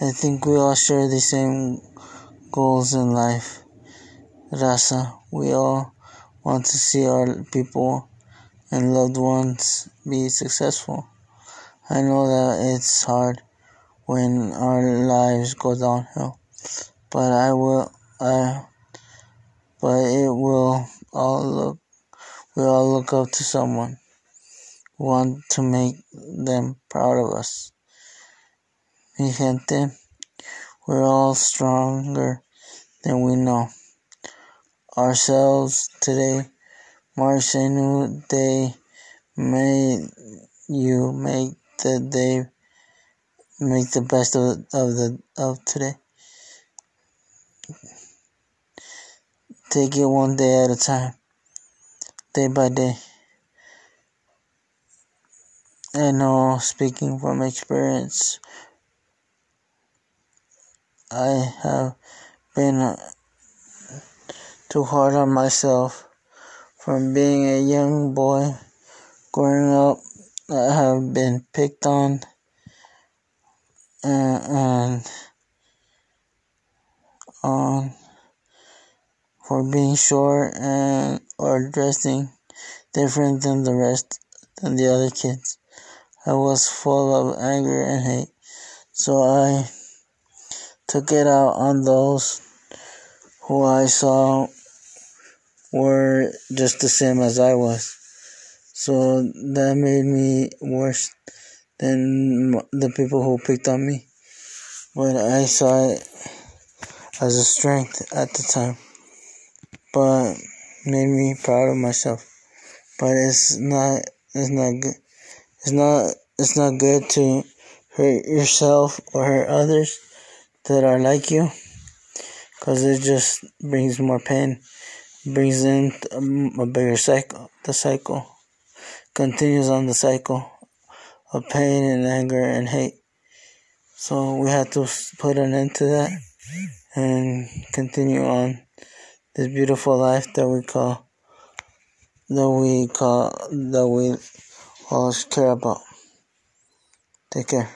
I think we all share the same goals in life. Raza, we all want to see our people and loved ones be successful. I know that it's hard when our lives go downhill, but I will, I, but it will all look, we all look up to someone, want to make them proud of us. Mi gente, we're all stronger than we know ourselves today. March a new day. May you make the day, make the best of, of the of today. Take it one day at a time, day by day. I know, uh, speaking from experience, I have been too hard on myself from being a young boy growing up. I have been picked on and, on um, for being short and or dressing different than the rest than the other kids. I was full of anger and hate, so I took it out on those who I saw were just the same as I was. So that made me worse than the people who picked on me. But I saw it as a strength at the time. But made me proud of myself. But it's not it's not good it's not it's not good to hurt yourself or hurt others that are like you because it just brings more pain brings in um, a bigger cycle the cycle continues on the cycle of pain and anger and hate. So we have to put an end to that and continue on this beautiful life that we call that we call that we all care about. Take care